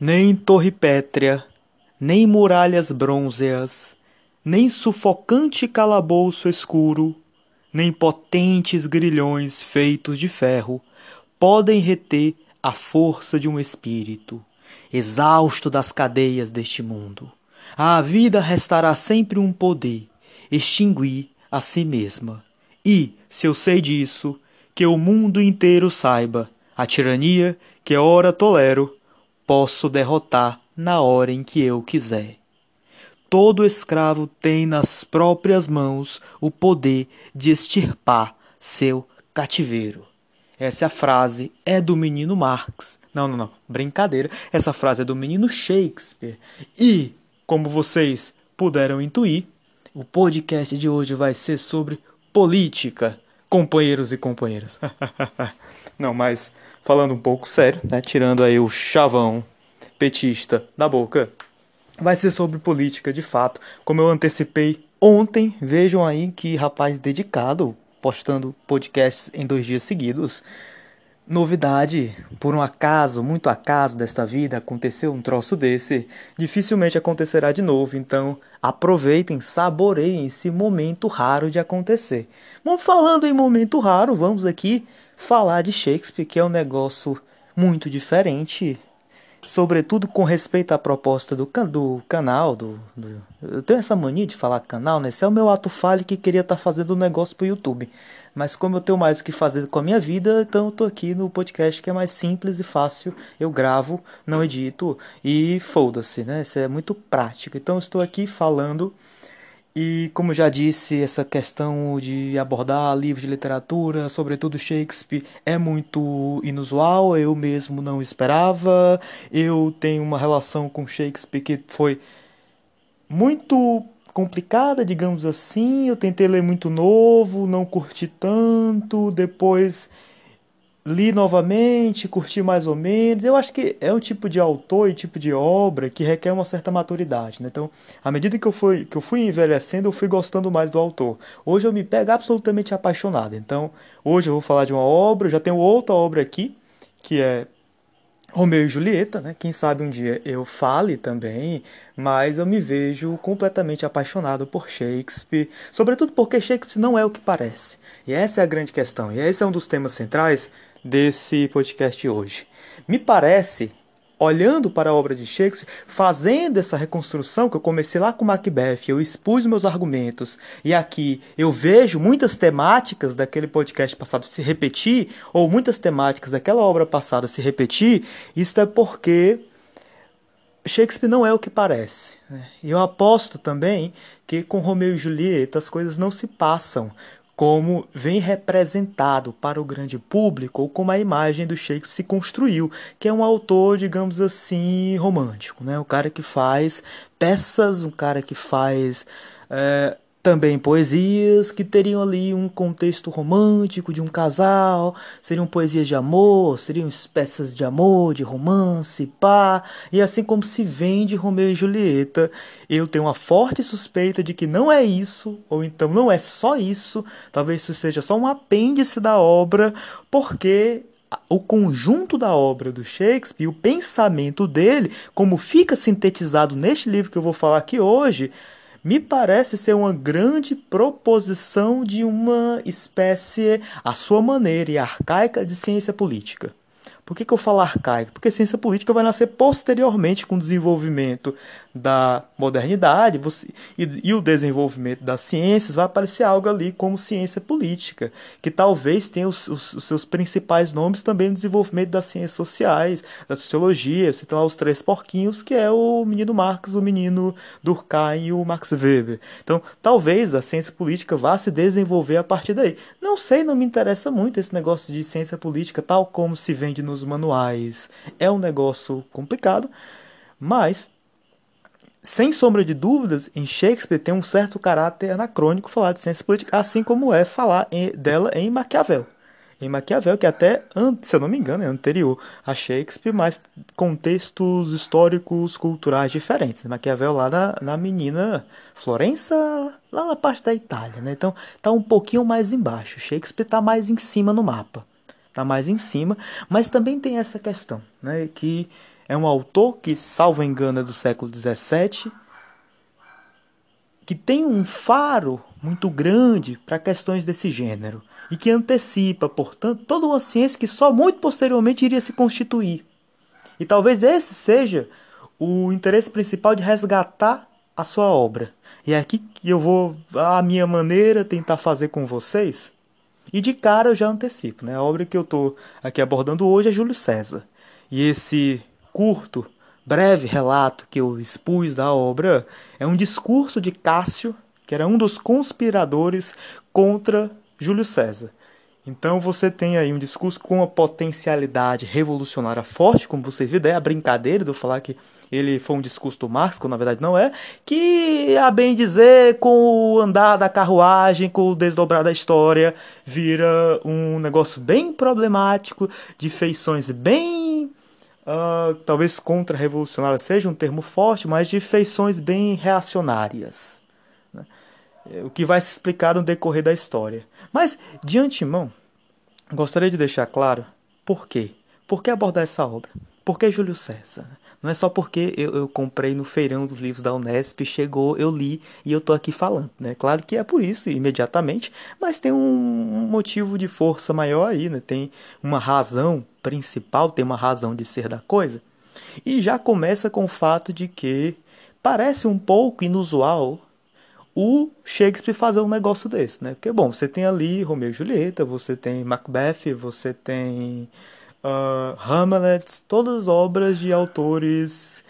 nem torre pétrea, nem muralhas brônzeas, nem sufocante calabouço escuro, nem potentes grilhões feitos de ferro podem reter a força de um espírito, exausto das cadeias deste mundo. À vida restará sempre um poder, extinguir a si mesma. E, se eu sei disso, que o mundo inteiro saiba, a tirania que ora tolero, posso derrotar na hora em que eu quiser. Todo escravo tem nas próprias mãos o poder de extirpar seu cativeiro. Essa é frase é do menino Marx. Não, não, não, brincadeira. Essa frase é do menino Shakespeare. E, como vocês puderam intuir, o podcast de hoje vai ser sobre política, companheiros e companheiras. não, mas falando um pouco sério, né, tirando aí o chavão petista da boca, vai ser sobre política de fato. Como eu antecipei ontem, vejam aí que rapaz dedicado, postando podcasts em dois dias seguidos. Novidade, por um acaso, muito acaso desta vida, aconteceu um troço desse, dificilmente acontecerá de novo, então aproveitem, saboreiem esse momento raro de acontecer. Bom, falando em momento raro, vamos aqui falar de Shakespeare, que é um negócio muito diferente, sobretudo com respeito à proposta do, can do canal. Do, do, eu tenho essa mania de falar canal, né? Esse é o meu ato falho que queria estar tá fazendo um negócio pro YouTube. Mas como eu tenho mais o que fazer com a minha vida, então eu tô aqui no podcast que é mais simples e fácil. Eu gravo, não edito e foda-se, né? Isso é muito prático. Então eu estou aqui falando e, como já disse, essa questão de abordar livros de literatura, sobretudo Shakespeare, é muito inusual. Eu mesmo não esperava. Eu tenho uma relação com Shakespeare que foi muito complicada, digamos assim. Eu tentei ler muito novo, não curti tanto. Depois li novamente, curti mais ou menos. Eu acho que é um tipo de autor e tipo de obra que requer uma certa maturidade. Né? Então, à medida que eu, fui, que eu fui envelhecendo, eu fui gostando mais do autor. Hoje eu me pego absolutamente apaixonado. Então, hoje eu vou falar de uma obra, já tenho outra obra aqui, que é Romeu e Julieta, né? Quem sabe um dia eu fale também, mas eu me vejo completamente apaixonado por Shakespeare, sobretudo porque Shakespeare não é o que parece. E essa é a grande questão, e esse é um dos temas centrais desse podcast hoje. Me parece, olhando para a obra de Shakespeare, fazendo essa reconstrução que eu comecei lá com Macbeth, eu expus meus argumentos e aqui eu vejo muitas temáticas daquele podcast passado se repetir ou muitas temáticas daquela obra passada se repetir, isso é porque Shakespeare não é o que parece. Né? E eu aposto também que com Romeu e Julieta as coisas não se passam como vem representado para o grande público ou como a imagem do Shakespeare se construiu, que é um autor, digamos assim, romântico, né? O cara que faz peças, um cara que faz é, também poesias que teriam ali um contexto romântico de um casal, seriam poesias de amor, seriam peças de amor, de romance, pá, e assim como se vende Romeu e Julieta, eu tenho uma forte suspeita de que não é isso, ou então não é só isso, talvez isso seja só um apêndice da obra, porque o conjunto da obra do Shakespeare, o pensamento dele, como fica sintetizado neste livro que eu vou falar aqui hoje, me parece ser uma grande proposição de uma espécie, à sua maneira e arcaica, de ciência política. Por que, que eu falo arcaico? Porque ciência política vai nascer posteriormente com o desenvolvimento da modernidade você, e, e, o desenvolvimento das ciências, vai aparecer algo ali como ciência política, que talvez tenha os, os, os seus principais nomes também no desenvolvimento das ciências sociais, da sociologia. Você tem lá os três porquinhos, que é o menino Marx, o menino Durkheim e o Max Weber. Então, talvez a ciência política vá se desenvolver a partir daí. Não sei, não me interessa muito esse negócio de ciência política, tal como se vende nos manuais. É um negócio complicado, mas sem sombra de dúvidas, em Shakespeare tem um certo caráter anacrônico falar de ciência política, assim como é falar em, dela em Maquiavel. Em Maquiavel, que até, se eu não me engano, é anterior a Shakespeare, mas contextos históricos, culturais diferentes. Maquiavel lá na, na menina Florença, lá na parte da Itália, né? Então tá um pouquinho mais embaixo. Shakespeare tá mais em cima no mapa. Tá mais em cima, mas também tem essa questão, né? Que é um autor que, salvo engano, é do século XVII, que tem um faro muito grande para questões desse gênero e que antecipa, portanto, toda uma ciência que só muito posteriormente iria se constituir. E talvez esse seja o interesse principal de resgatar a sua obra. E é aqui que eu vou, a minha maneira, tentar fazer com vocês. E de cara eu já antecipo, né? A obra que eu estou aqui abordando hoje é Júlio César. E esse curto, breve relato que eu expus da obra é um discurso de Cássio, que era um dos conspiradores contra Júlio César. Então você tem aí um discurso com uma potencialidade revolucionária forte, como vocês viram, é a brincadeira de eu falar que ele foi um discurso do Marx, quando na verdade não é, que a bem dizer, com o andar da carruagem, com o desdobrar da história, vira um negócio bem problemático, de feições bem Uh, talvez contra-revolucionária seja um termo forte, mas de feições bem reacionárias. Né? É, o que vai se explicar no decorrer da história. Mas, de antemão, gostaria de deixar claro por quê. Por que abordar essa obra? Por que Júlio César? Não é só porque eu, eu, comprei no feirão dos livros da Unesp, chegou, eu li e eu tô aqui falando, né? Claro que é por isso, imediatamente, mas tem um, motivo de força maior aí, né? Tem uma razão principal, tem uma razão de ser da coisa. E já começa com o fato de que parece um pouco inusual o Shakespeare fazer um negócio desse, né? Porque, bom, você tem ali Romeu e Julieta, você tem Macbeth, você tem uh, Hamlet, todas as obras de autores,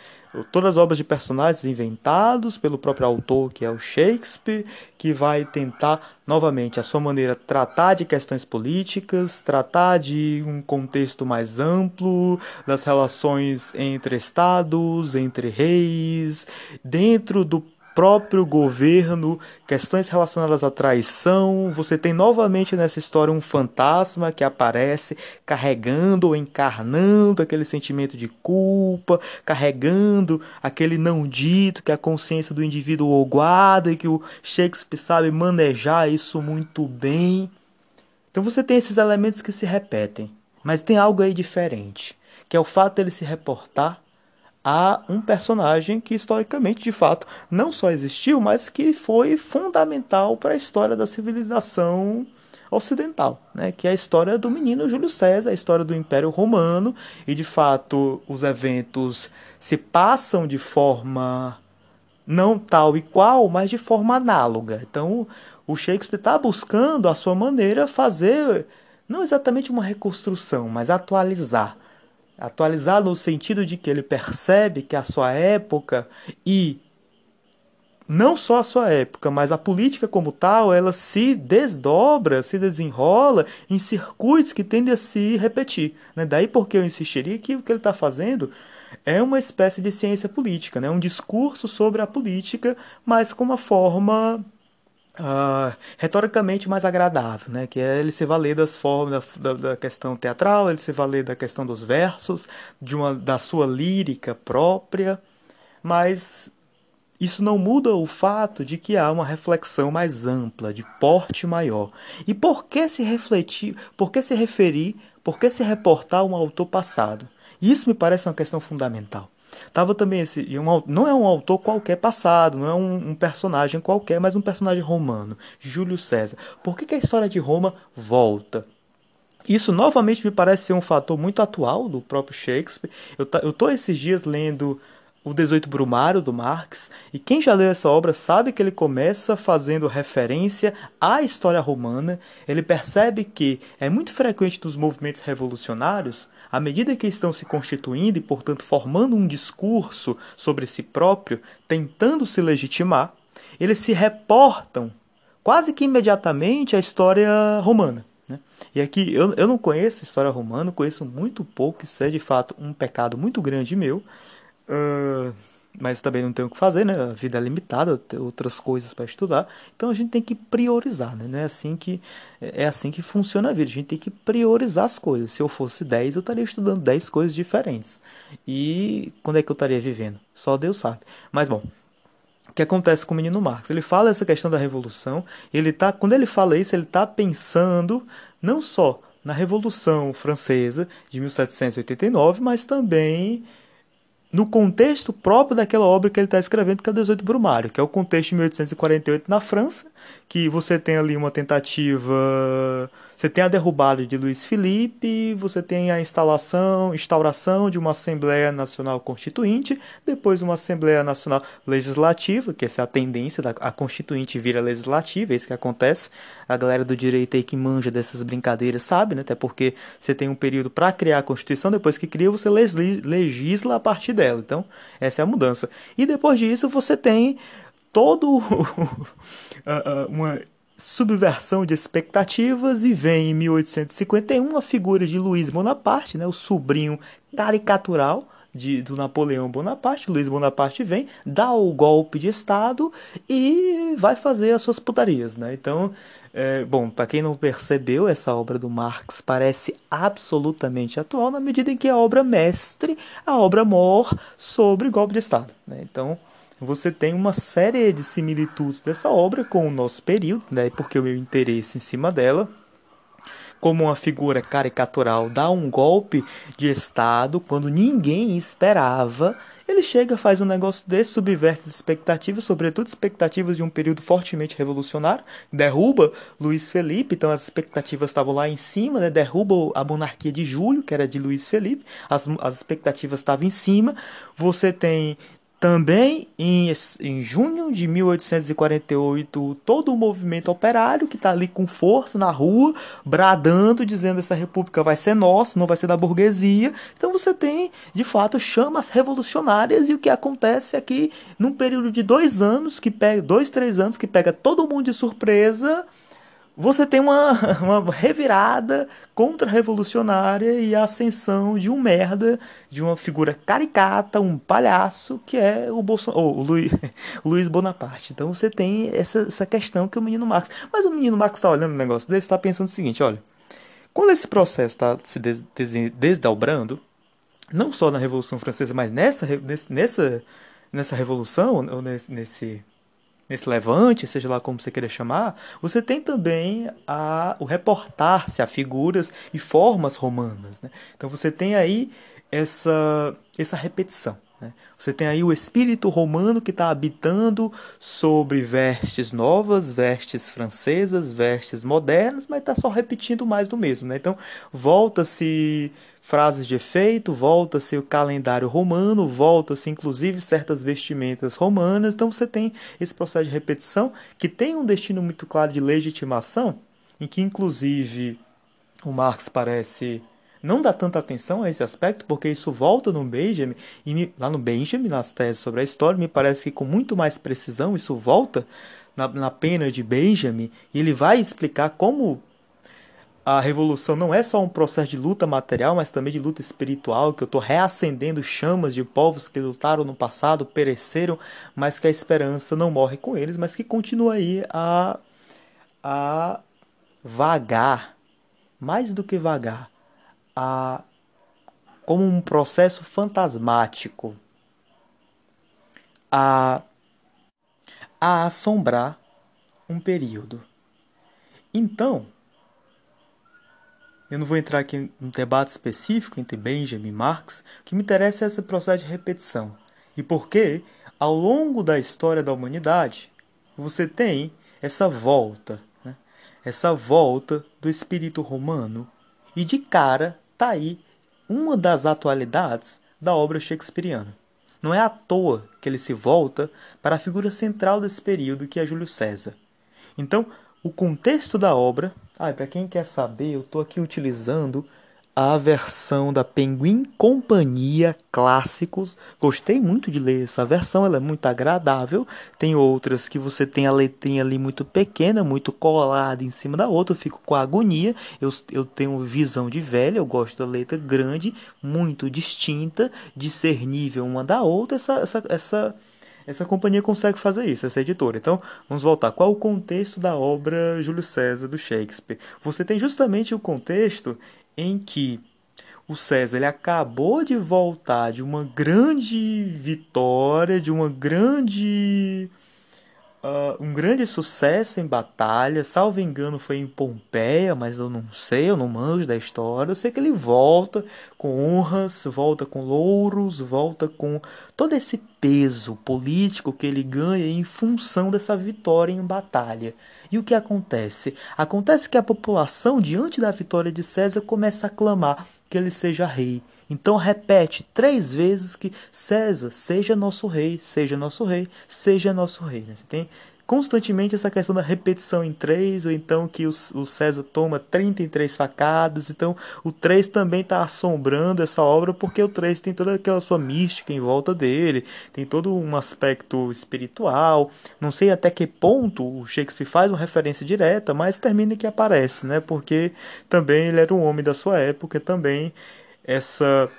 todas as obras de personagens inventados pelo próprio autor, que é o Shakespeare, que vai tentar novamente a sua maneira tratar de questões políticas, tratar de um contexto mais amplo das relações entre estados, entre reis, dentro do próprio governo, questões relacionadas à traição. Você tem novamente nessa história um fantasma que aparece carregando ou encarnando aquele sentimento de culpa, carregando aquele não dito que a consciência do indivíduo guarda e que o Shakespeare sabe manejar isso muito bem. Então você tem esses elementos que se repetem, mas tem algo aí diferente, que é o fato dele se reportar a um personagem que historicamente, de fato, não só existiu, mas que foi fundamental para a história da civilização ocidental, né? que é a história do menino Júlio César, a história do Império Romano, e de fato os eventos se passam de forma não tal e qual, mas de forma análoga. Então o Shakespeare está buscando, a sua maneira, fazer não exatamente uma reconstrução, mas atualizar atualizar no sentido de que ele percebe que a sua época e não só a sua época, mas a política como tal, ela se desdobra, se desenrola em circuitos que tendem a se repetir. Né? Daí porque eu insistiria que o que ele está fazendo é uma espécie de ciência política, né? um discurso sobre a política, mas com uma forma uh, retoricamente mais agradável, né? que é ele se valer das formas da, da, da, questão teatral, ele se valer da questão dos versos, de uma, da sua lírica própria, mas isso não muda o fato de que há uma reflexão mais ampla, de porte maior. E por que se refletir, por que se referir, por que se reportar a um autor passado? Isso me parece uma questão fundamental. Tava também esse. Um, não é um autor qualquer passado, não é um, um, personagem qualquer, mas um personagem romano, Júlio César. Por que, que a história de Roma volta? Isso novamente me parece ser um fator muito atual do próprio Shakespeare. Eu, eu tô esses dias lendo o 18 Brumário do Marx, e quem já leu essa obra sabe que ele começa fazendo referência à história romana. Ele percebe que é muito frequente nos movimentos revolucionários à medida que estão se constituindo e, portanto, formando um discurso sobre si próprio, tentando se legitimar, eles se reportam quase que imediatamente à história romana. Né? E aqui eu, eu não conheço história romana, conheço muito pouco, isso é de fato um pecado muito grande meu. Uh, mas também não tem o que fazer, né? A vida é limitada, tem outras coisas para estudar. Então a gente tem que priorizar, né? Não é assim que é assim que funciona a vida. A gente tem que priorizar as coisas. Se eu fosse 10, eu estaria estudando 10 coisas diferentes. E quando é que eu estaria vivendo? Só Deus sabe. Mas bom, o que acontece com o menino Marx? Ele fala essa questão da revolução, ele tá, quando ele fala isso, ele está pensando não só na Revolução Francesa de 1789, mas também no contexto próprio daquela obra que ele está escrevendo, que é o 18 Brumário, que é o contexto de 1848 na França, que você tem ali uma tentativa você tem a derrubada de Luiz Felipe, você tem a instalação, instauração de uma Assembleia Nacional Constituinte, depois uma Assembleia Nacional Legislativa, que essa é a tendência da a Constituinte vira legislativa, é isso que acontece. A galera do direito aí que manja dessas brincadeiras sabe, né? Até porque você tem um período para criar a Constituição, depois que cria você legisla a partir dela. Então, essa é a mudança. E depois disso você tem todo uma subversão de expectativas e vem em 1851 a figura de Luiz Bonaparte, né, o sobrinho caricatural de, do Napoleão Bonaparte. Luiz Bonaparte vem, dá o golpe de Estado e vai fazer as suas putarias. Né? Então, é, bom, para quem não percebeu, essa obra do Marx parece absolutamente atual na medida em que é a obra mestre, a obra mor sobre golpe de Estado. Né? Então, você tem uma série de similitudes dessa obra com o nosso período, né? Porque o meu interesse em cima dela como uma figura caricatural dá um golpe de Estado quando ninguém esperava. Ele chega, faz um negócio desse, subverte as expectativas, sobretudo expectativas de um período fortemente revolucionário, derruba Luiz Felipe, então as expectativas estavam lá em cima, né? derruba a monarquia de Júlio, que era de Luiz Felipe, as, as expectativas estavam em cima. Você tem também em, em junho de 1848, todo o movimento operário que está ali com força na rua, bradando, dizendo essa república vai ser nossa, não vai ser da burguesia. Então você tem, de fato, chamas revolucionárias e o que acontece é que num período de dois anos, que pega dois, três anos, que pega todo mundo de surpresa, você tem uma, uma revirada contra-revolucionária e a ascensão de um merda, de uma figura caricata, um palhaço, que é o, Bolson oh, o, Luiz, Luiz Bonaparte. Então você tem essa, essa questão que o menino Marx. Mas o menino Marx está olhando o negócio dele, está pensando o seguinte: olha, quando esse processo está se des, des, desdobrando, não só na Revolução Francesa, mas nessa, nessa, nessa revolução, ou nesse, nesse nesse levante, seja lá como você queira chamar, você tem também a, o reportar-se a figuras e formas romanas. Né? Então você tem aí essa, essa repetição. Né? Você tem aí o espírito romano que está habitando sobre vestes novas, vestes francesas, vestes modernas, mas está só repetindo mais do mesmo. Né? Então volta-se frases de efeito, volta-se o calendário romano, volta-se inclusive certas vestimentas romanas. Então você tem esse processo de repetição que tem um destino muito claro de legitimação, em que inclusive o Marx parece não dá tanta atenção a esse aspecto, porque isso volta no Benjamin, e me, lá no Benjamin, nas teses sobre a história, me parece que com muito mais precisão isso volta na, na pena de Benjamin, e ele vai explicar como a revolução não é só um processo de luta material, mas também de luta espiritual, que eu estou reacendendo chamas de povos que lutaram no passado, pereceram, mas que a esperança não morre com eles, mas que continua aí a, a vagar, mais do que vagar, a, como um processo fantasmático, a, a assombrar um período. Então, eu não vou entrar aqui em um debate específico entre Benjamin e Marx. O que me interessa é esse processo de repetição. E por que, ao longo da história da humanidade, você tem essa volta, né? essa volta do espírito romano. E de cara está aí uma das atualidades da obra shakespeariana. Não é à toa que ele se volta para a figura central desse período, que é Júlio César. Então, o contexto da obra. Ah, para quem quer saber, eu estou aqui utilizando a versão da Penguin Companhia Clássicos. Gostei muito de ler essa versão, ela é muito agradável. Tem outras que você tem a letrinha ali muito pequena, muito colada em cima da outra, eu fico com agonia. Eu, eu tenho visão de velha, eu gosto da letra grande, muito distinta, discernível uma da outra. Essa, essa, essa essa companhia consegue fazer isso, essa editora. Então, vamos voltar. Qual o contexto da obra Júlio César do Shakespeare? Você tem justamente o contexto em que o César ele acabou de voltar de uma grande vitória, de uma grande uh, um grande sucesso em batalha. Salvo engano, foi em Pompeia, mas eu não sei, eu não manjo da história. Eu sei que ele volta com honras, volta com louros, volta com todo esse peso político que ele ganha em função dessa vitória em batalha. E o que acontece? Acontece que a população, diante da vitória de César, começa a clamar que ele seja rei. Então repete três vezes que César seja nosso rei, seja nosso rei, seja nosso rei. Né? Você tem constantemente essa questão da repetição em três, ou então que o, o César toma 33 facadas. Então o 3 também está assombrando essa obra, porque o 3 tem toda aquela sua mística em volta dele, tem todo um aspecto espiritual. Não sei até que ponto o Shakespeare faz uma referência direta, mas termina que aparece, né? Porque também ele era um homem da sua época, também essa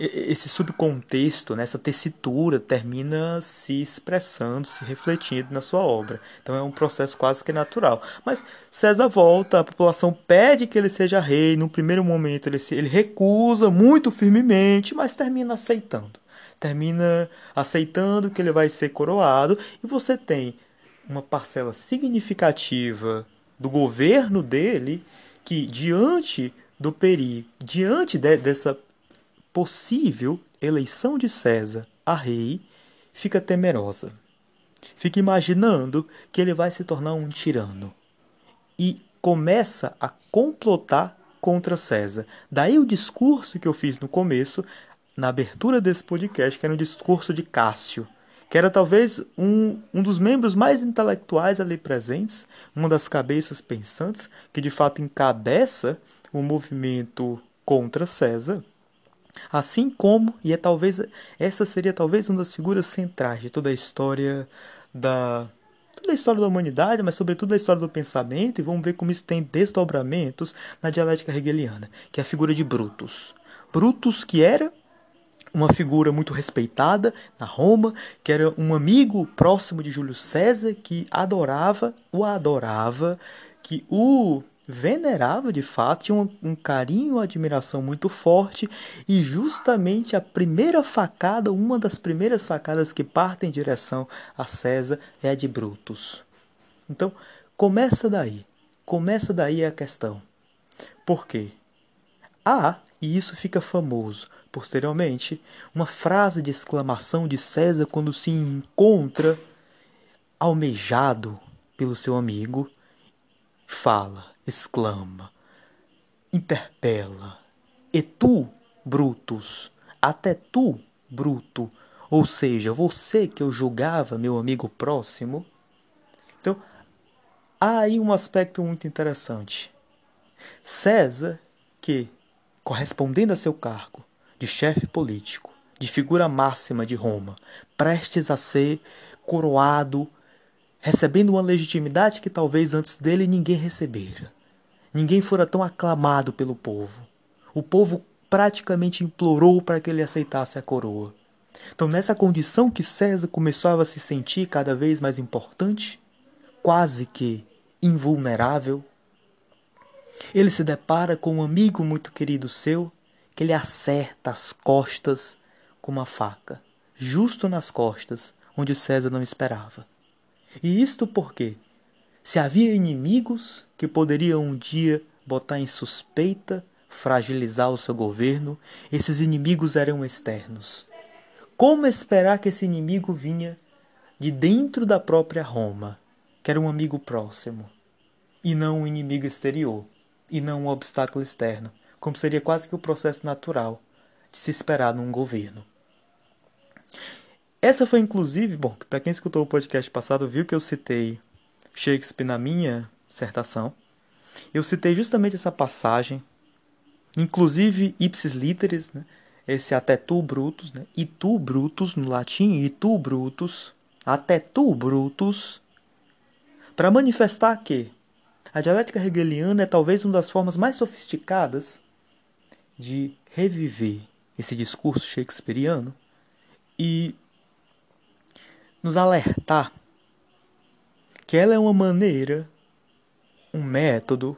esse subcontexto, né, essa tessitura termina se expressando, se refletindo na sua obra. Então é um processo quase que natural. Mas César volta, a população pede que ele seja rei. No primeiro momento ele, se, ele recusa muito firmemente, mas termina aceitando. Termina aceitando que ele vai ser coroado e você tem uma parcela significativa do governo dele que diante do perigo, diante de, dessa possível eleição de César a rei, fica temerosa. Fica imaginando que ele vai se tornar um tirano. E começa a complotar contra César. Daí o discurso que eu fiz no começo, na abertura desse podcast, que era um discurso de Cássio, que era talvez um, um dos membros mais intelectuais ali presentes, uma das cabeças pensantes, que de fato encabeça o movimento contra César, assim como, e é talvez essa seria talvez uma das figuras centrais de toda a história da toda a história da humanidade, mas sobretudo a história do pensamento, e vamos ver como isso tem desdobramentos na dialética hegeliana, que é a figura de Brutus. Brutus que era uma figura muito respeitada na Roma, que era um amigo próximo de Júlio César, que adorava, o adorava, que o venerava de fato, tinha um, um carinho, uma admiração muito forte, e justamente a primeira facada, uma das primeiras facadas que partem em direção a César é a de Brutus. Então, começa daí, começa daí a questão. Por quê? Há, e isso fica famoso posteriormente, uma frase de exclamação de César quando se encontra almejado pelo seu amigo, fala: exclama, interpela. E tu, Brutus, até tu, Bruto, ou seja, você que eu julgava meu amigo próximo. Então, há aí um aspecto muito interessante. César, que, correspondendo a seu cargo de chefe político, de figura máxima de Roma, prestes a ser coroado recebendo uma legitimidade que talvez antes dele ninguém recebera. Ninguém fora tão aclamado pelo povo. O povo praticamente implorou para que ele aceitasse a coroa. Então, nessa condição que César começava a se sentir cada vez mais importante, quase que invulnerável, ele se depara com um amigo muito querido seu que lhe acerta as costas com uma faca, justo nas costas, onde César não esperava. E isto porque, se havia inimigos que poderiam um dia botar em suspeita, fragilizar o seu governo, esses inimigos eram externos. Como esperar que esse inimigo vinha de dentro da própria Roma, que era um amigo próximo, e não um inimigo exterior, e não um obstáculo externo, como seria quase que o processo natural de se esperar num governo. Essa foi inclusive, bom, para quem escutou o podcast passado viu que eu citei Shakespeare na minha dissertação. Eu citei justamente essa passagem, inclusive ipsis literis, né? esse até tu brutus, né? e tu brutus no latim, e tu brutus, até tu brutus, para manifestar que a dialética hegeliana é talvez uma das formas mais sofisticadas de reviver esse discurso shakespeariano e nos alertar que ela é uma maneira, um método,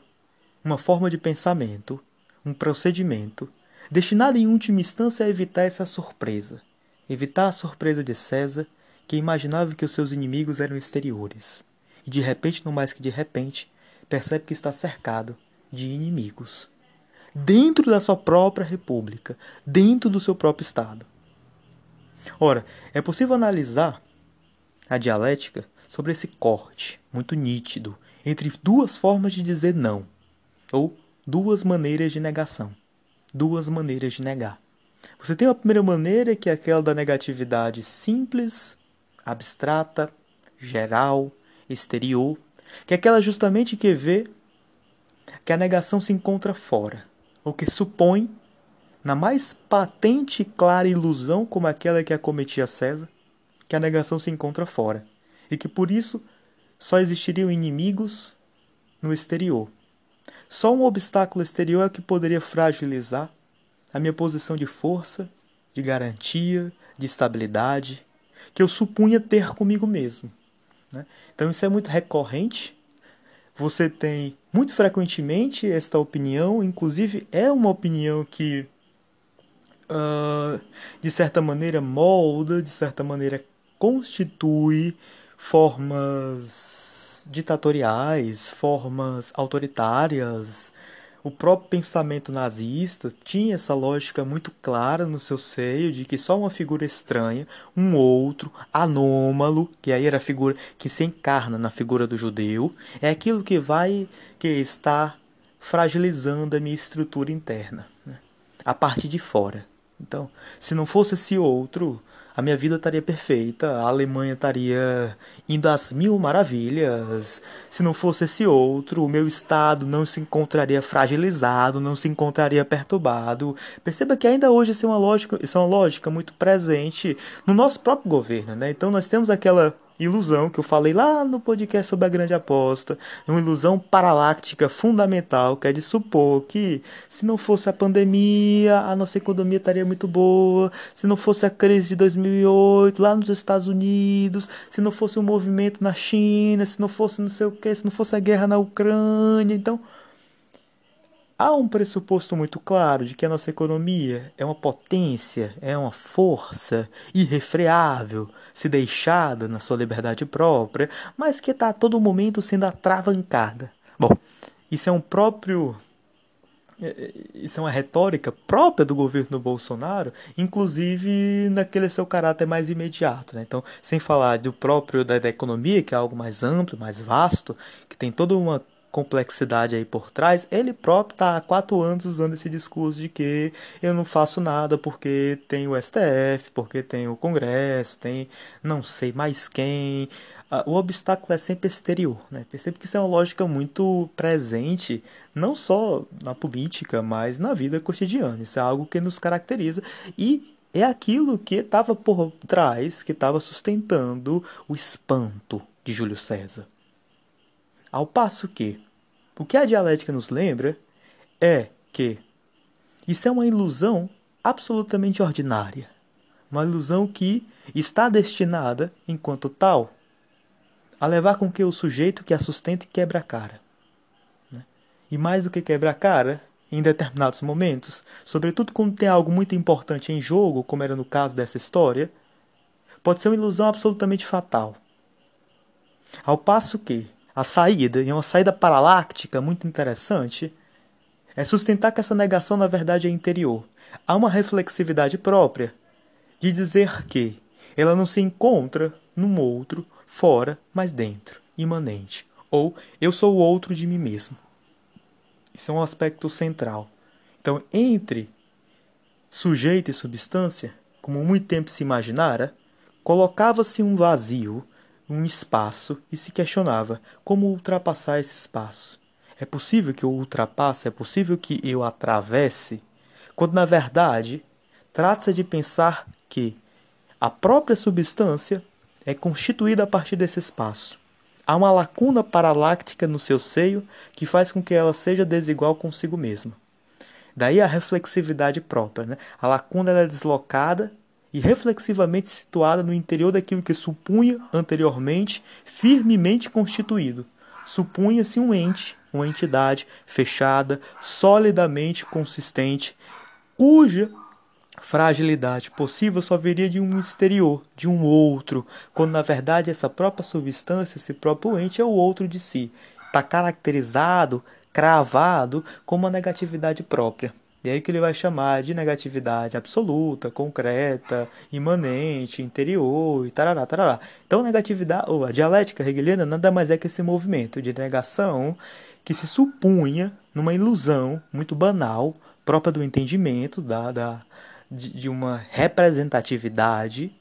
uma forma de pensamento, um procedimento destinado em última instância a evitar essa surpresa, evitar a surpresa de César que imaginava que os seus inimigos eram exteriores, e de repente, não mais que de repente, percebe que está cercado de inimigos. Dentro da sua própria república, dentro do seu próprio Estado. Ora, é possível analisar a dialética sobre esse corte muito nítido entre duas formas de dizer não, ou duas maneiras de negação, duas maneiras de negar. Você tem a primeira maneira, que é aquela da negatividade simples, abstrata, geral, exterior, que é aquela justamente que vê que a negação se encontra fora, ou que supõe, na mais patente e clara ilusão como aquela que acometia César, que a negação se encontra fora, e que por isso só existiriam inimigos no exterior. Só um obstáculo exterior é que poderia fragilizar a minha posição de força, de garantia, de estabilidade, que eu supunha ter comigo mesmo. Né? Então isso é muito recorrente. Você tem muito frequentemente esta opinião, inclusive é uma opinião que, uh, de certa maneira, molda, de certa maneira, constitui formas ditatoriais, formas autoritárias, o próprio pensamento nazista tinha essa lógica muito clara no seu seio de que só uma figura estranha, um outro, anômalo, que aí era a figura que se encarna na figura do judeu, é aquilo que vai, que está fragilizando a minha estrutura interna, né? a parte de fora. Então, se não fosse esse outro, a minha vida estaria perfeita, a Alemanha estaria indo às mil maravilhas. Se não fosse esse outro, o meu estado não se encontraria fragilizado, não se encontraria perturbado. Perceba que ainda hoje isso é uma lógica, isso é uma lógica muito presente no nosso próprio governo, né? Então nós temos aquela ilusão que eu falei lá no podcast sobre a grande aposta, uma ilusão paraláctica fundamental, que é de supor que se não fosse a pandemia, a nossa economia estaria muito boa, se não fosse a crise de 2008 lá nos Estados Unidos, se não fosse o um movimento na China, se não fosse não sei o que, se não fosse a guerra na Ucrânia, então há um pressuposto muito claro de que a nossa economia é uma potência, é uma força irrefreável, se deixada na sua liberdade própria, mas que está a todo momento sendo atravancada. Bom, isso é um próprio. É, é, isso é uma retórica própria do governo Bolsonaro, inclusive naquele seu caráter mais imediato. Né? Então, sem falar do próprio da, da economia, que é algo mais amplo, mais vasto, que tem toda uma complexidade aí por trás, ele próprio está há quatro anos usando esse discurso de que eu não faço nada porque tem o STF, porque tem o Congresso, tem não sei mais quem. Ah, o obstáculo é sempre exterior. Né? Percebe que isso é uma lógica muito presente, não só na política, mas na vida cotidiana. Isso é algo que nos caracteriza e é aquilo que estava por trás, que estava sustentando o espanto de Júlio César. Ao passo que o que a dialética nos lembra é que isso é uma ilusão absolutamente ordinária, uma ilusão que está destinada, enquanto tal, a levar com que o sujeito que a sustente quebra a cara. Né? E mais do que quebra a cara, em determinados momentos, sobretudo quando tem algo muito importante em jogo, como era no caso dessa história, pode ser uma ilusão absolutamente fatal. Ao passo que, a saída, e uma saída paraláctica muito interessante, é sustentar que essa negação na verdade é interior. Há uma reflexividade própria de dizer que ela não se encontra num outro fora, mas dentro, imanente. Ou eu sou o outro de mim mesmo. Isso é um aspecto central. Então, entre sujeito e substância, como muito tempo se imaginara, colocava-se um vazio um espaço e se questionava como ultrapassar esse espaço. É possível que eu ultrapasse? É possível que eu atravesse? Quando na verdade trata-se de pensar que a própria substância é constituída a partir desse espaço. Há uma lacuna paraláctica no seu seio que faz com que ela seja desigual consigo mesma. Daí a reflexividade própria. Né? A lacuna é deslocada e reflexivamente situada no interior daquilo que supunha anteriormente firmemente constituído. Supunha-se um ente, uma entidade fechada, solidamente consistente, cuja fragilidade possível só viria de um exterior, de um outro, quando na verdade essa própria substância, esse próprio ente é o outro de si. Está caracterizado, cravado como uma negatividade própria. E aí que ele vai chamar de negatividade absoluta, concreta, imanente, interior e tarará, tarará. Então, negatividade, ou a dialética hegeliana nada mais é que esse movimento de negação que se supunha numa ilusão muito banal, própria do entendimento, da, da, de, de uma representatividade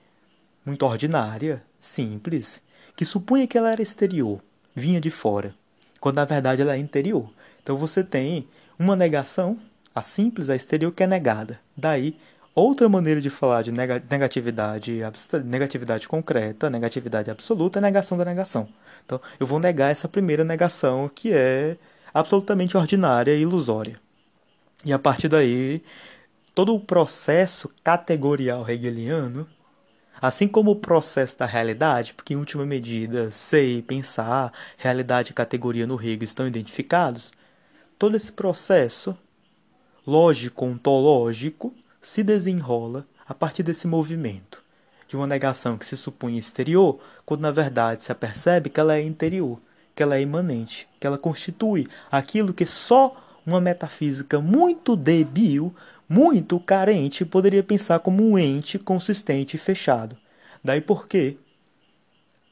muito ordinária, simples, que supunha que ela era exterior, vinha de fora, quando na verdade ela é interior. Então você tem uma negação a simples, a exterior, que é negada. Daí, outra maneira de falar de negatividade, negatividade concreta, negatividade absoluta, é negação da negação. Então, eu vou negar essa primeira negação, que é absolutamente ordinária e ilusória. E a partir daí, todo o processo categorial hegeliano, assim como o processo da realidade, porque em última medida, sei, pensar, realidade e categoria no Hegel estão identificados, todo esse processo lógico-ontológico se desenrola a partir desse movimento, de uma negação que se supunha exterior, quando na verdade se apercebe que ela é interior, que ela é imanente, que ela constitui aquilo que só uma metafísica muito débil, muito carente, poderia pensar como um ente consistente e fechado. Daí porque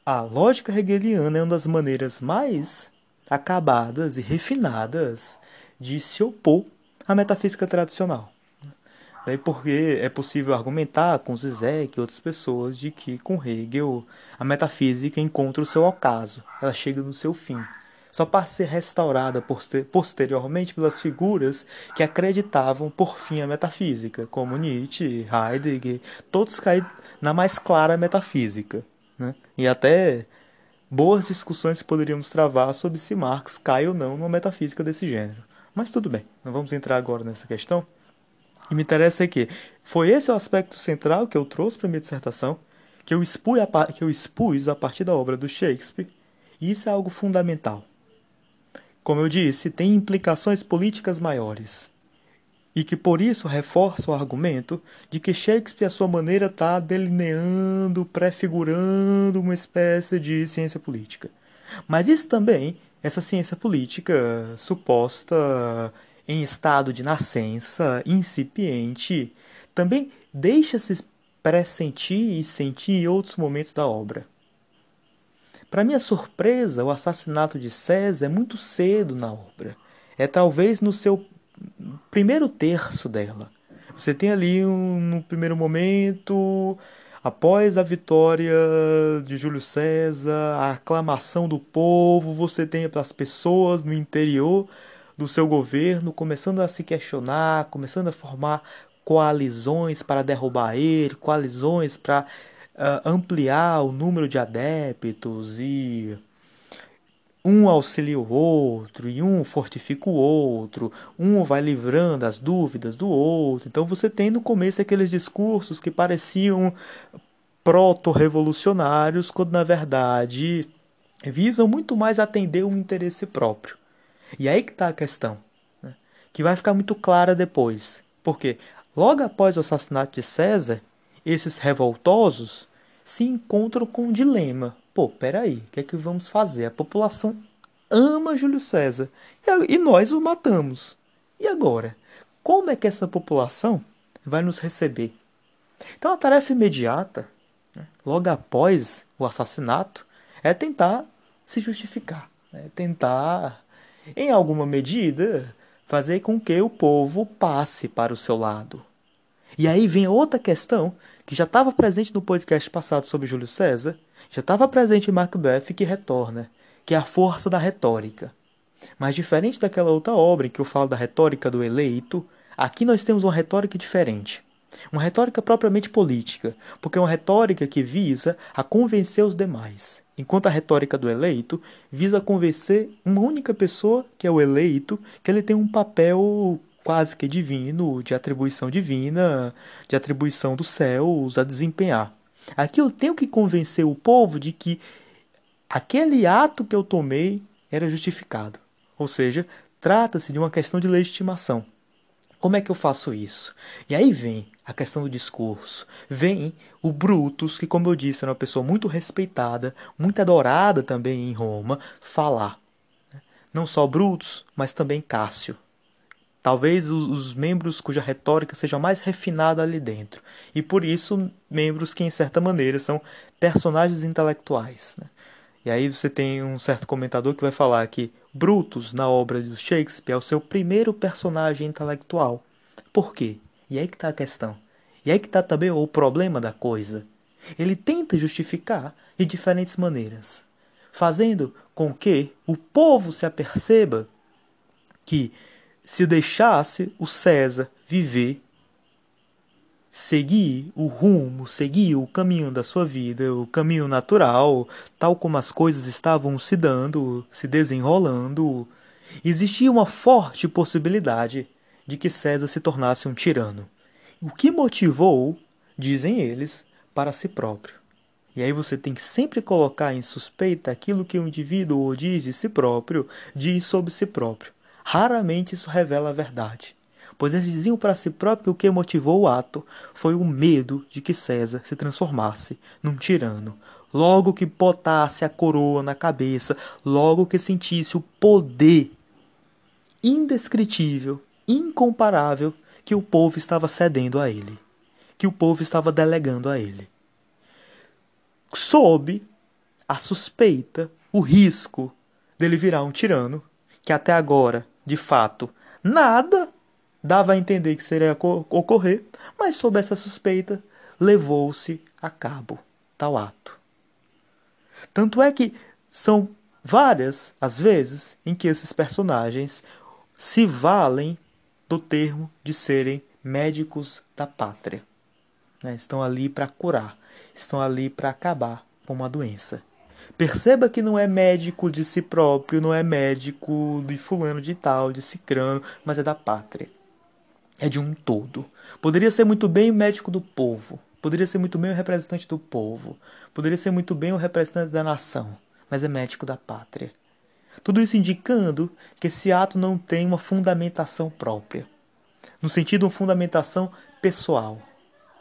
a lógica hegeliana é uma das maneiras mais acabadas e refinadas de se opor a metafísica tradicional. Daí porque é possível argumentar com Zizek e outras pessoas de que com Hegel a metafísica encontra o seu ocaso, ela chega no seu fim, só para ser restaurada posteriormente pelas figuras que acreditavam por fim a metafísica, como Nietzsche, Heidegger, todos caíram na mais clara metafísica. Né? E até boas discussões poderíamos travar sobre se Marx cai ou não numa metafísica desse gênero. Mas tudo bem, não vamos entrar agora nessa questão. E me interessa é que foi esse o aspecto central que eu trouxe para minha dissertação, que eu, expus a, que eu expus a partir da obra do Shakespeare, e isso é algo fundamental. Como eu disse, tem implicações políticas maiores, e que por isso reforça o argumento de que Shakespeare, à sua maneira, está delineando, prefigurando uma espécie de ciência política. Mas isso também essa ciência política suposta em estado de nascença, incipiente, também deixa-se pressentir e sentir outros momentos da obra. Para minha surpresa, o assassinato de César é muito cedo na obra. É talvez no seu primeiro terço dela. Você tem ali um, no primeiro momento Após a vitória de Júlio César, a aclamação do povo, você tem as pessoas no interior do seu governo começando a se questionar, começando a formar coalizões para derrubar ele, coalizões para uh, ampliar o número de adeptos e um auxilia o outro e um fortifica o outro, um vai livrando as dúvidas do outro. Então você tem no começo aqueles discursos que pareciam proto-revolucionários, quando na verdade visam muito mais atender um interesse próprio. E aí que está a questão, né? que vai ficar muito clara depois. Porque logo após o assassinato de César, esses revoltosos se encontram com um dilema. Pô, peraí, o que é que vamos fazer? A população ama Júlio César e nós o matamos. E agora? Como é que essa população vai nos receber? Então a tarefa imediata, né, logo após o assassinato, é tentar se justificar, é tentar, em alguma medida, fazer com que o povo passe para o seu lado. E aí vem outra questão que já estava presente no podcast passado sobre Júlio César, já estava presente em Macbeth que retorna, que é a força da retórica. Mas diferente daquela outra obra em que eu falo da retórica do eleito, aqui nós temos uma retórica diferente. Uma retórica propriamente política, porque é uma retórica que visa a convencer os demais, enquanto a retórica do eleito visa convencer uma única pessoa, que é o eleito, que ele tem um papel quase que divino, de atribuição divina, de atribuição dos céus a desempenhar. Aqui eu tenho que convencer o povo de que aquele ato que eu tomei era justificado. Ou seja, trata-se de uma questão de legitimação. Como é que eu faço isso? E aí vem a questão do discurso. Vem o Brutus, que, como eu disse, era uma pessoa muito respeitada, muito adorada também em Roma, falar. Não só Brutus, mas também Cássio. Talvez os, membros cuja retórica seja mais refinada ali dentro. E por isso, membros que, em certa maneira, são personagens intelectuais. Né? E aí você tem um certo comentador que vai falar que Brutus, na obra de Shakespeare, é o seu primeiro personagem intelectual. Por quê? E aí que está a questão. E aí que está também o problema da coisa. Ele tenta justificar de diferentes maneiras, fazendo com que o povo se aperceba que se deixasse o César viver seguir o rumo, seguir o caminho da sua vida, o caminho natural, tal como as coisas estavam se dando, se desenrolando, existia uma forte possibilidade de que César se tornasse um tirano. O que motivou, dizem eles, para si próprio. E aí você tem que sempre colocar em suspeita aquilo que o indivíduo diz de si próprio, diz sobre si próprio. Raramente isso revela a verdade pois eles diziam para si próprio que o que motivou o ato foi o medo de que César se transformasse num tirano. Logo que botasse a coroa na cabeça, logo que sentisse o poder indescritível, incomparável que o povo estava cedendo a ele, que o povo estava delegando a ele. Sob a suspeita, o risco dele virar um tirano, que até agora, de fato, nada dava a entender que seria ocorrer, mas sob essa suspeita levou-se a cabo tal ato. Tanto é que são várias as vezes em que esses personagens se valem do termo de serem médicos da pátria. Né? Estão ali para curar, estão ali para acabar com uma doença. Perceba que não é médico de si próprio, não é médico de fulano de tal, de cicrano, mas é da pátria é de um todo. Poderia ser muito bem o médico do povo, poderia ser muito bem o representante do povo, poderia ser muito bem o representante da nação, mas é médico da pátria. Tudo isso indicando que esse ato não tem uma fundamentação própria, no sentido uma fundamentação pessoal,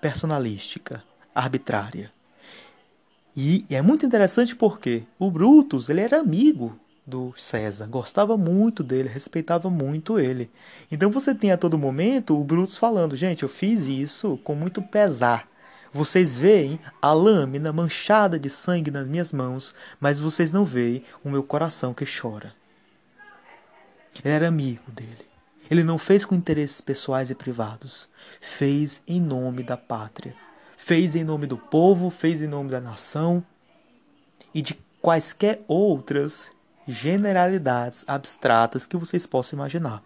personalística, arbitrária. E é muito interessante porque o Brutus ele era amigo do César, gostava muito dele, respeitava muito ele. Então você tem a todo momento o Brutus falando: gente, eu fiz isso com muito pesar. Vocês veem a lâmina manchada de sangue nas minhas mãos, mas vocês não veem o meu coração que chora. Ele era amigo dele. Ele não fez com interesses pessoais e privados. Fez em nome da pátria. Fez em nome do povo, fez em nome da nação e de quaisquer outras generalidades abstratas que vocês possam imaginar.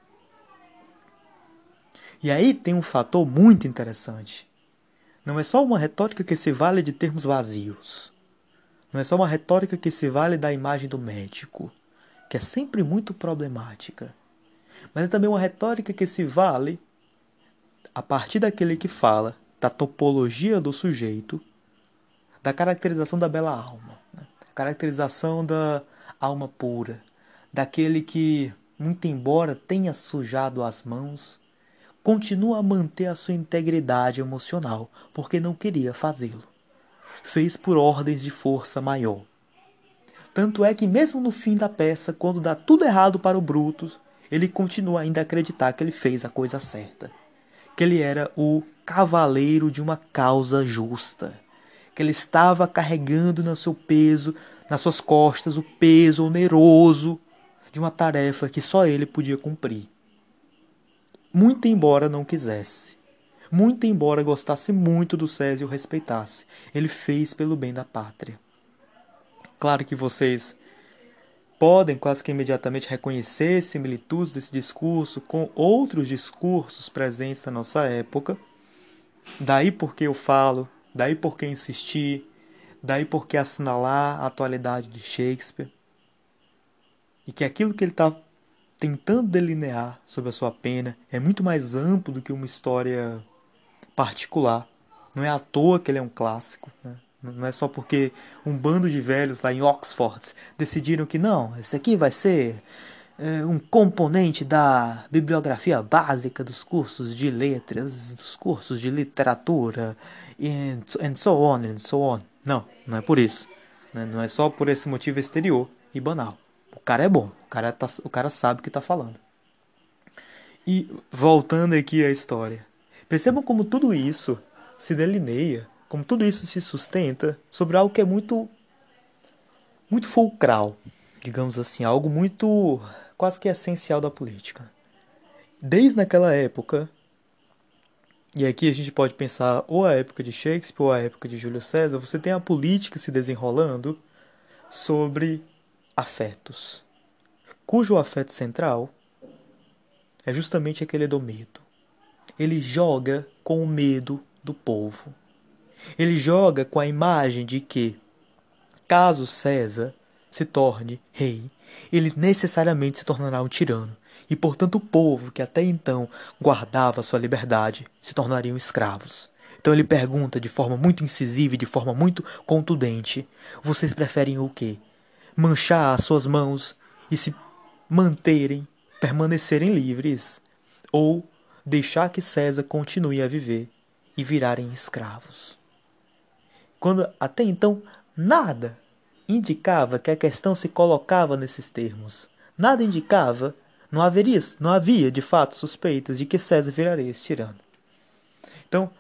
E aí tem um fator muito interessante. Não é só uma retórica que se vale de termos vazios. Não é só uma retórica que se vale da imagem do médico, que é sempre muito problemática. Mas é também uma retórica que se vale a partir daquele que fala da topologia do sujeito, da caracterização da bela alma, né? caracterização da, alma pura, daquele que, muito embora tenha sujado as mãos, continua a manter a sua integridade emocional, porque não queria fazê-lo. Fez por ordens de força maior. Tanto é que, mesmo no fim da peça, quando dá tudo errado para o Brutus, ele continua ainda a acreditar que ele fez a coisa certa. Que ele era o cavaleiro de uma causa justa. Que ele estava carregando no seu peso nas suas costas o peso oneroso de uma tarefa que só ele podia cumprir. Muito embora não quisesse, muito embora gostasse muito do César e o respeitasse, ele fez pelo bem da pátria. Claro que vocês podem quase que imediatamente reconhecer similitudes desse discurso com outros discursos presentes na nossa época. Daí porque eu falo, daí porque insisti, Daí porque assinalar a atualidade de Shakespeare e que aquilo que ele está tentando delinear sobre a sua pena é muito mais amplo do que uma história particular. Não é à toa que ele é um clássico. Né? Não é só porque um bando de velhos lá em Oxford decidiram que não, esse aqui vai ser é, um componente da bibliografia básica dos cursos de letras, dos cursos de literatura, and, and so on, and so on. Não, não é por isso. Né? Não é só por esse motivo exterior e banal. O cara é bom, o cara, tá, o cara sabe o que está falando. E voltando aqui à história. Percebam como tudo isso se delineia, como tudo isso se sustenta sobre algo que é muito muito fulcral, digamos assim, algo muito quase que essencial da política. Desde naquela época, e aqui a gente pode pensar ou a época de Shakespeare ou a época de Júlio César, você tem a política se desenrolando sobre afetos, cujo afeto central é justamente aquele do medo. Ele joga com o medo do povo. Ele joga com a imagem de que, caso César se torne rei, ele necessariamente se tornará um tirano, e portanto o povo que até então guardava sua liberdade se tornariam escravos. Então ele pergunta de forma muito incisiva e de forma muito contundente: vocês preferem o quê? Manchar as suas mãos e se manterem, permanecerem livres, ou deixar que César continue a viver e virarem escravos? Quando até então nada indicava que a questão se colocava nesses termos. Nada indicava, não haveria, não havia de fato suspeitas de que César viraria esse tirano. Então,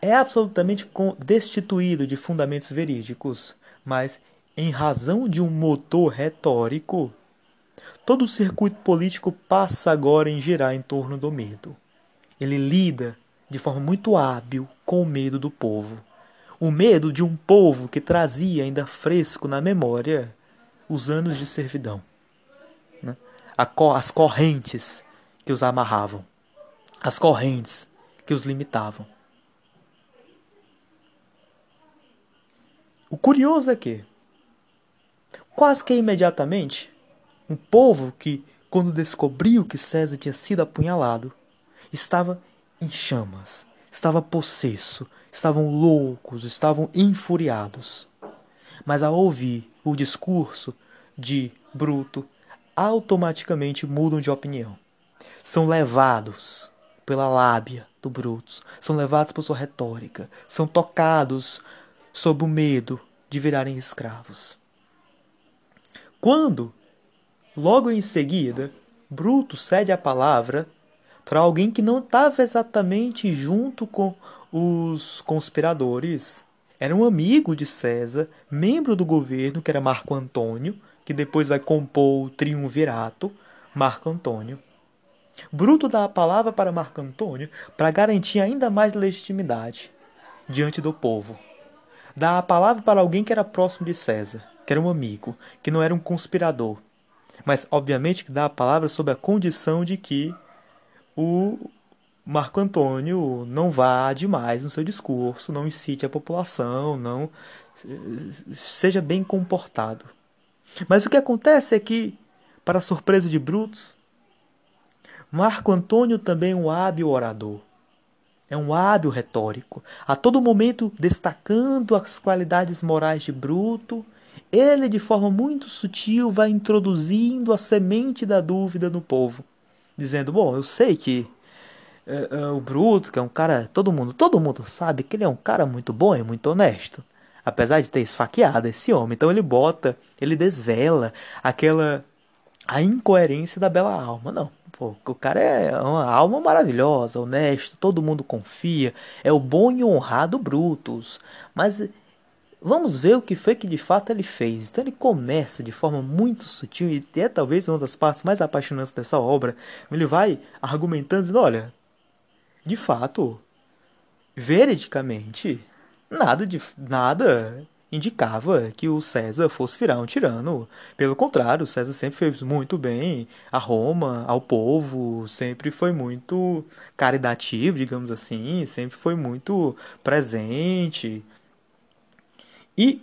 é absolutamente destituído de fundamentos verídicos, mas em razão de um motor retórico, todo o circuito político passa agora em girar em torno do medo. Ele lida de forma muito hábil com o medo do povo o medo de um povo que trazia ainda fresco na memória os anos de servidão, né? as correntes que os amarravam, as correntes que os limitavam. O curioso é que, quase que imediatamente, um povo que, quando descobriu que César tinha sido apunhalado, estava em chamas, estava possesso, estavam loucos, estavam infuriados. Mas ao ouvir o discurso de Bruto, automaticamente mudam de opinião. São levados pela lábia do Brutus, são levados por sua retórica, são tocados sob o medo de virarem escravos. Quando, logo em seguida, Bruto cede a palavra para alguém que não estava exatamente junto com os conspiradores. Era um amigo de César, membro do governo, que era Marco Antônio, que depois vai compor o triunvirato, Marco Antônio. Bruto dá a palavra para Marco Antônio para garantir ainda mais legitimidade diante do povo. Dá a palavra para alguém que era próximo de César, que era um amigo, que não era um conspirador. Mas, obviamente, que dá a palavra sob a condição de que o Marco Antônio não vá demais no seu discurso, não incite a população, não seja bem comportado. Mas o que acontece é que, para surpresa de Brutus, Marco Antônio também é um hábil orador. É um hábil retórico, a todo momento destacando as qualidades morais de Bruto, ele de forma muito sutil vai introduzindo a semente da dúvida no povo dizendo: Bom, eu sei que é, é, o Bruto, que é um cara. Todo mundo, todo mundo sabe que ele é um cara muito bom e muito honesto. Apesar de ter esfaqueado esse homem. Então ele bota, ele desvela aquela. a incoerência da bela alma. Não. Pô, o cara é uma alma maravilhosa, honesto, todo mundo confia, é o bom e honrado Brutus. Mas Vamos ver o que foi que de fato ele fez. Então ele começa de forma muito sutil e é talvez uma das partes mais apaixonantes dessa obra. Ele vai argumentando, dizendo, olha, de fato, veridicamente, nada de nada indicava que o César fosse virar um tirano. Pelo contrário, o César sempre fez muito bem a Roma, ao povo, sempre foi muito caritativo, digamos assim, sempre foi muito presente. E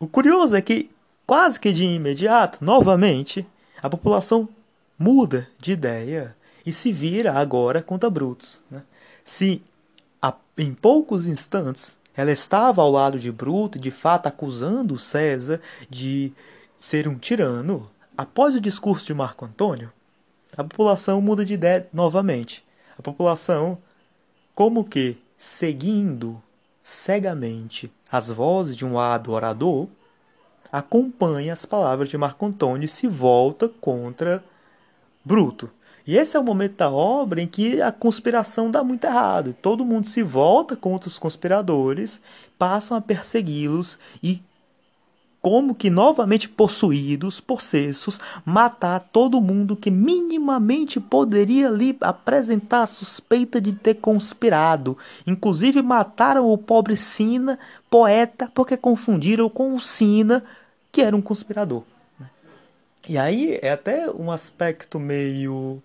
o curioso é que, quase que de imediato, novamente, a população muda de ideia e se vira agora contra Brutus. Né? Se em poucos instantes ela estava ao lado de Bruto, de fato acusando César de ser um tirano, após o discurso de Marco Antônio, a população muda de ideia novamente. A população, como que seguindo cegamente as vozes de um hábil orador, acompanha as palavras de Marco Antônio e se volta contra Bruto. E esse é o momento da obra em que a conspiração dá muito errado. Todo mundo se volta contra os conspiradores, passam a persegui-los e como que novamente possuídos, possessos, matar todo mundo que minimamente poderia lhe apresentar a suspeita de ter conspirado. Inclusive mataram o pobre Sina, poeta, porque confundiram com o Sina, que era um conspirador. Né? E aí é até um aspecto meio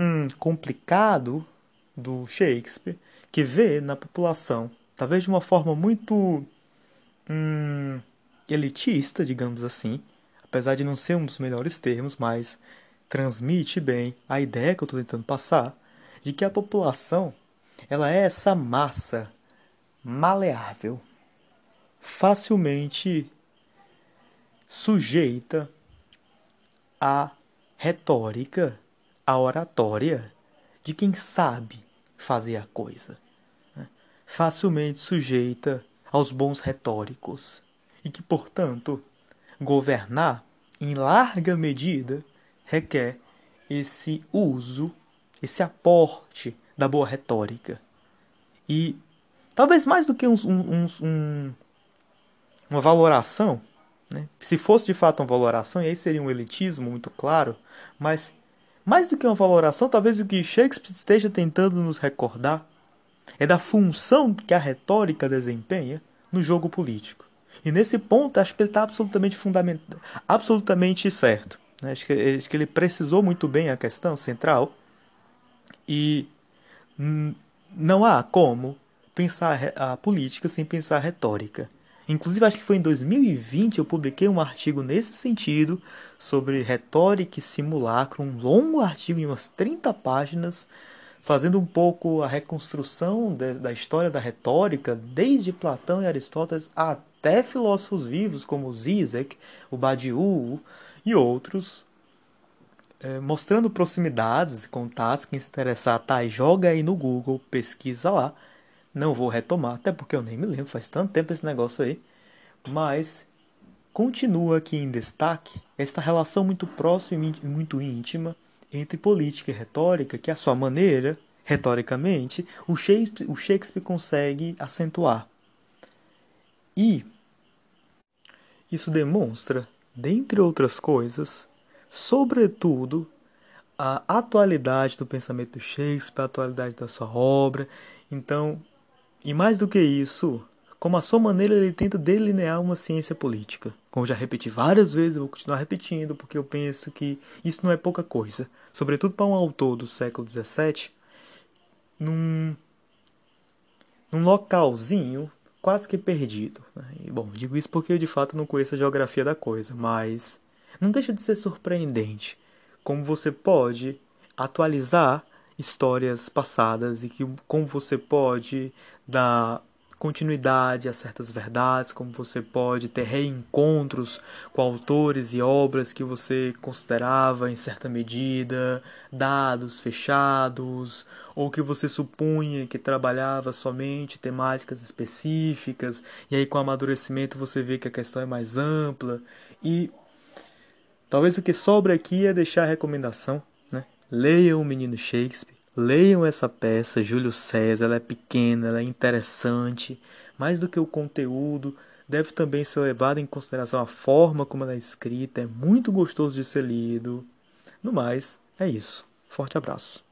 hum, complicado do Shakespeare, que vê na população, talvez de uma forma muito hum, elitista, digamos assim, apesar de não ser um dos melhores termos, mas transmite bem a ideia que eu estou tentando passar de que a população ela é essa massa maleável, facilmente sujeita à retórica, à oratória de quem sabe fazer a coisa, né? facilmente sujeita aos bons retóricos e que, portanto, governar, em larga medida, requer esse uso, esse aporte da boa retórica. E talvez mais do que um, um, um, uma valoração, né? se fosse de fato uma valoração, e aí seria um elitismo muito claro, mas mais do que uma valoração, talvez o que Shakespeare esteja tentando nos recordar é da função que a retórica desempenha no jogo político. E nesse ponto, acho que ele está absolutamente absolutamente certo. Né? Acho, que, acho que ele precisou muito bem a questão central. E não há como pensar a política sem pensar a retórica. Inclusive, acho que foi em 2020 eu publiquei um artigo nesse sentido sobre retórica e simulacro, um longo artigo de umas 30 páginas, fazendo um pouco a reconstrução de, da história da retórica, desde Platão e Aristóteles até filósofos vivos como Zizek, o Badiou e outros, é, mostrando proximidades e contatos. Quem se interessar, tá, joga aí no Google, pesquisa lá. Não vou retomar, até porque eu nem me lembro, faz tanto tempo esse negócio aí. Mas continua aqui em destaque esta relação muito próxima e muito íntima entre política e retórica, que, à sua maneira, retoricamente, o Shakespeare, o Shakespeare consegue acentuar. E isso demonstra, dentre outras coisas, sobretudo, a atualidade do pensamento do Shakespeare, a atualidade da sua obra. Então, e mais do que isso, como a sua maneira ele tenta delinear uma ciência política. Como já repeti várias vezes, vou continuar repetindo, porque eu penso que isso não é pouca coisa. Sobretudo para um autor do século XVII, num, num localzinho quase que perdido. Né? E, bom, digo isso porque eu de fato não conheço a geografia da coisa, mas não deixa de ser surpreendente como você pode atualizar histórias passadas e que como você pode dar continuidade a certas verdades, como você pode ter reencontros com autores e obras que você considerava em certa medida dados fechados, ou que você supunha que trabalhava somente temáticas específicas, e aí com o amadurecimento você vê que a questão é mais ampla e talvez o que sobra aqui é deixar a recomendação? Leiam o Menino Shakespeare Leiam essa peça, Júlio César, ela é pequena, ela é interessante, mais do que o conteúdo, deve também ser levado em consideração a forma como ela é escrita, é muito gostoso de ser lido. No mais, é isso. Forte abraço.